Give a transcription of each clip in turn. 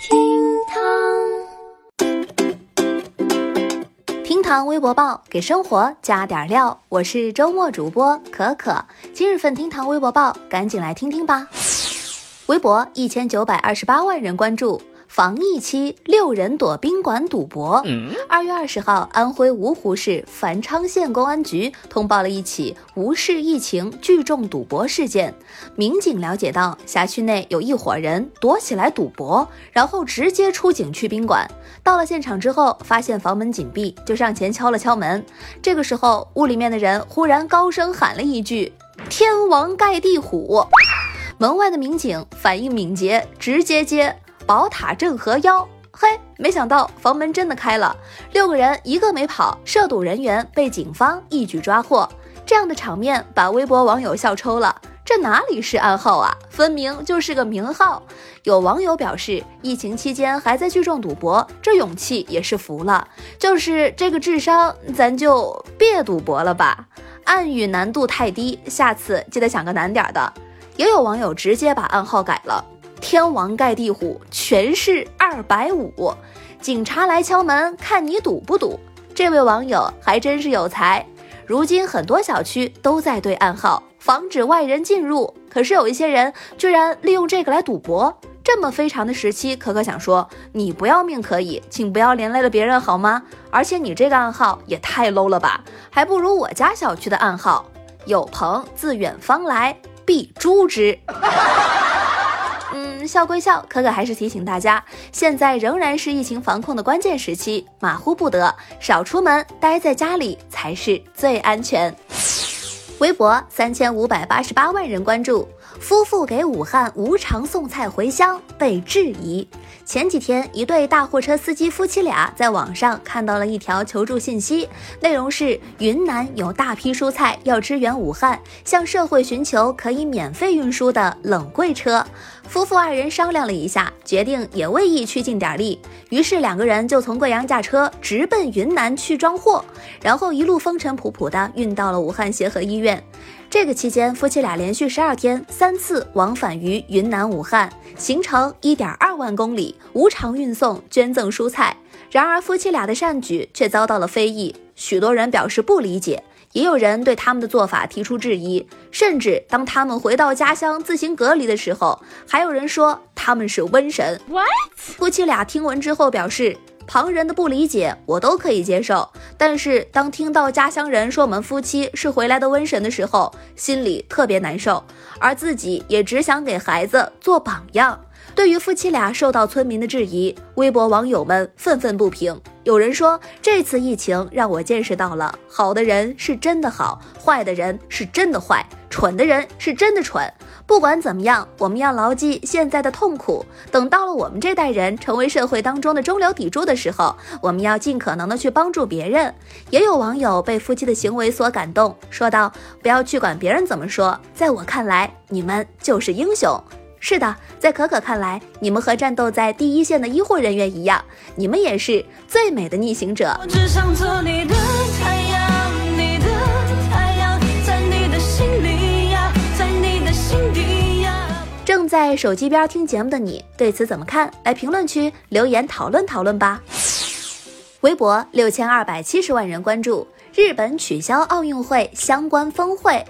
厅堂微博报给生活加点料，我是周末主播可可。今日份厅堂微博报，赶紧来听听吧。微博一千九百二十八万人关注。防疫期，六人躲宾馆赌博。二月二十号，安徽芜湖市繁昌县公安局通报了一起无视疫情聚众赌博事件。民警了解到，辖区内有一伙人躲起来赌博，然后直接出警去宾馆。到了现场之后，发现房门紧闭，就上前敲了敲门。这个时候，屋里面的人忽然高声喊了一句：“天王盖地虎！”门外的民警反应敏捷，直接接。宝塔镇河妖，嘿，没想到房门真的开了，六个人一个没跑，涉赌人员被警方一举抓获。这样的场面把微博网友笑抽了，这哪里是暗号啊，分明就是个明号。有网友表示，疫情期间还在聚众赌博，这勇气也是服了。就是这个智商，咱就别赌博了吧。暗语难度太低，下次记得想个难点的。也有网友直接把暗号改了。天王盖地虎，全市二百五。警察来敲门，看你赌不赌。这位网友还真是有才。如今很多小区都在对暗号，防止外人进入。可是有一些人居然利用这个来赌博。这么非常的时期，可可想说，你不要命可以，请不要连累了别人好吗？而且你这个暗号也太 low 了吧，还不如我家小区的暗号：有朋自远方来，必诛之。嗯笑归笑，可可还是提醒大家，现在仍然是疫情防控的关键时期，马虎不得，少出门，待在家里才是最安全。微博三千五百八十八万人关注，夫妇给武汉无偿送菜回乡被质疑。前几天，一对大货车司机夫妻俩在网上看到了一条求助信息，内容是云南有大批蔬菜要支援武汉，向社会寻求可以免费运输的冷柜车。夫妇二人商量了一下，决定也为疫区尽点力，于是两个人就从贵阳驾车直奔云南去装货，然后一路风尘仆仆的运到了武汉协和医院。这个期间，夫妻俩连续十二天三次往返于云南武汉，行程一点二万公里，无偿运送捐赠蔬菜。然而，夫妻俩的善举却遭到了非议，许多人表示不理解，也有人对他们的做法提出质疑。甚至当他们回到家乡自行隔离的时候，还有人说他们是瘟神。What？夫妻俩听闻之后表示。旁人的不理解我都可以接受，但是当听到家乡人说我们夫妻是回来的瘟神的时候，心里特别难受。而自己也只想给孩子做榜样。对于夫妻俩受到村民的质疑，微博网友们愤愤不平。有人说，这次疫情让我见识到了，好的人是真的好，坏的人是真的坏，蠢的人是真的蠢。不管怎么样，我们要牢记现在的痛苦。等到了我们这代人成为社会当中的中流砥柱的时候，我们要尽可能的去帮助别人。也有网友被夫妻的行为所感动，说道：“不要去管别人怎么说，在我看来，你们就是英雄。”是的，在可可看来，你们和战斗在第一线的医护人员一样，你们也是最美的逆行者。我只想做你的太阳，你的太阳，在你的心里。正在手机边听节目的你，对此怎么看？来评论区留言讨论讨论吧。微博六千二百七十万人关注。日本取消奥运会相关峰会。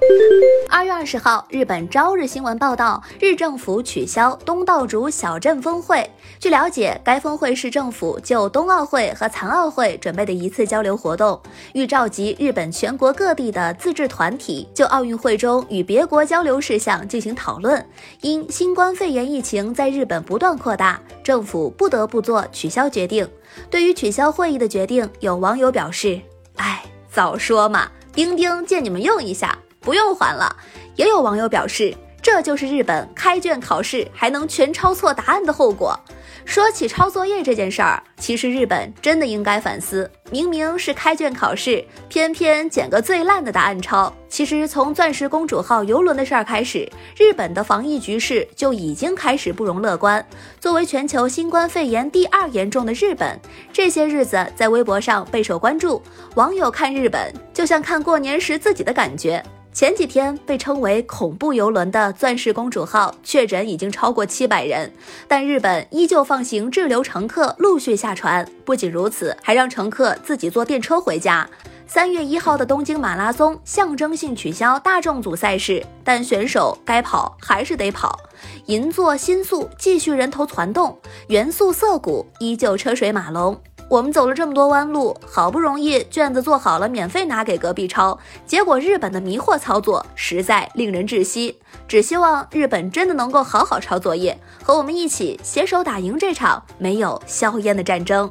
二月二十号，日本朝日新闻报道，日政府取消东道主小镇峰会。据了解，该峰会是政府就冬奥会和残奥会准备的一次交流活动，欲召集日本全国各地的自治团体，就奥运会中与别国交流事项进行讨论。因新冠肺炎疫情在日本不断扩大，政府不得不做取消决定。对于取消会议的决定，有网友表示：“哎。”早说嘛！钉钉借你们用一下，不用还了。也有网友表示，这就是日本开卷考试还能全抄错答案的后果。说起抄作业这件事儿，其实日本真的应该反思。明明是开卷考试，偏偏捡个最烂的答案抄。其实从钻石公主号游轮的事儿开始，日本的防疫局势就已经开始不容乐观。作为全球新冠肺炎第二严重的日本，这些日子在微博上备受关注。网友看日本就像看过年时自己的感觉。前几天被称为“恐怖游轮”的钻石公主号确诊已经超过七百人，但日本依旧放行滞留乘客陆续下船。不仅如此，还让乘客自己坐电车回家。三月一号的东京马拉松象征性取消大众组赛事，但选手该跑还是得跑。银座新宿继续人头攒动，元素涩谷依旧车水马龙。我们走了这么多弯路，好不容易卷子做好了，免费拿给隔壁抄，结果日本的迷惑操作实在令人窒息。只希望日本真的能够好好抄作业，和我们一起携手打赢这场没有硝烟的战争。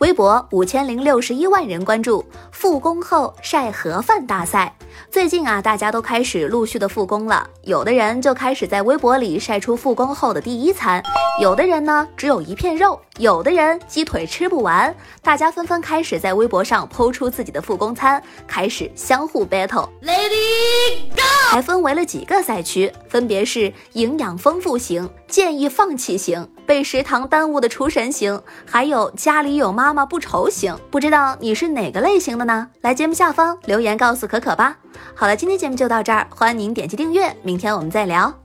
微博五千零六十一万人关注复工后晒盒饭大赛。最近啊，大家都开始陆续的复工了，有的人就开始在微博里晒出复工后的第一餐，有的人呢只有一片肉，有的人鸡腿吃不完，大家纷纷开始在微博上剖出自己的复工餐，开始相互 battle。Lady Go！还分为了几个赛区，分别是营养丰富型、建议放弃型、被食堂耽误的厨神型，还有家里有妈妈不愁型。不知道你是哪个类型的呢来节目下方留言告诉可可吧。好了，今天节目就到这儿，欢迎您点击订阅，明天我们再聊。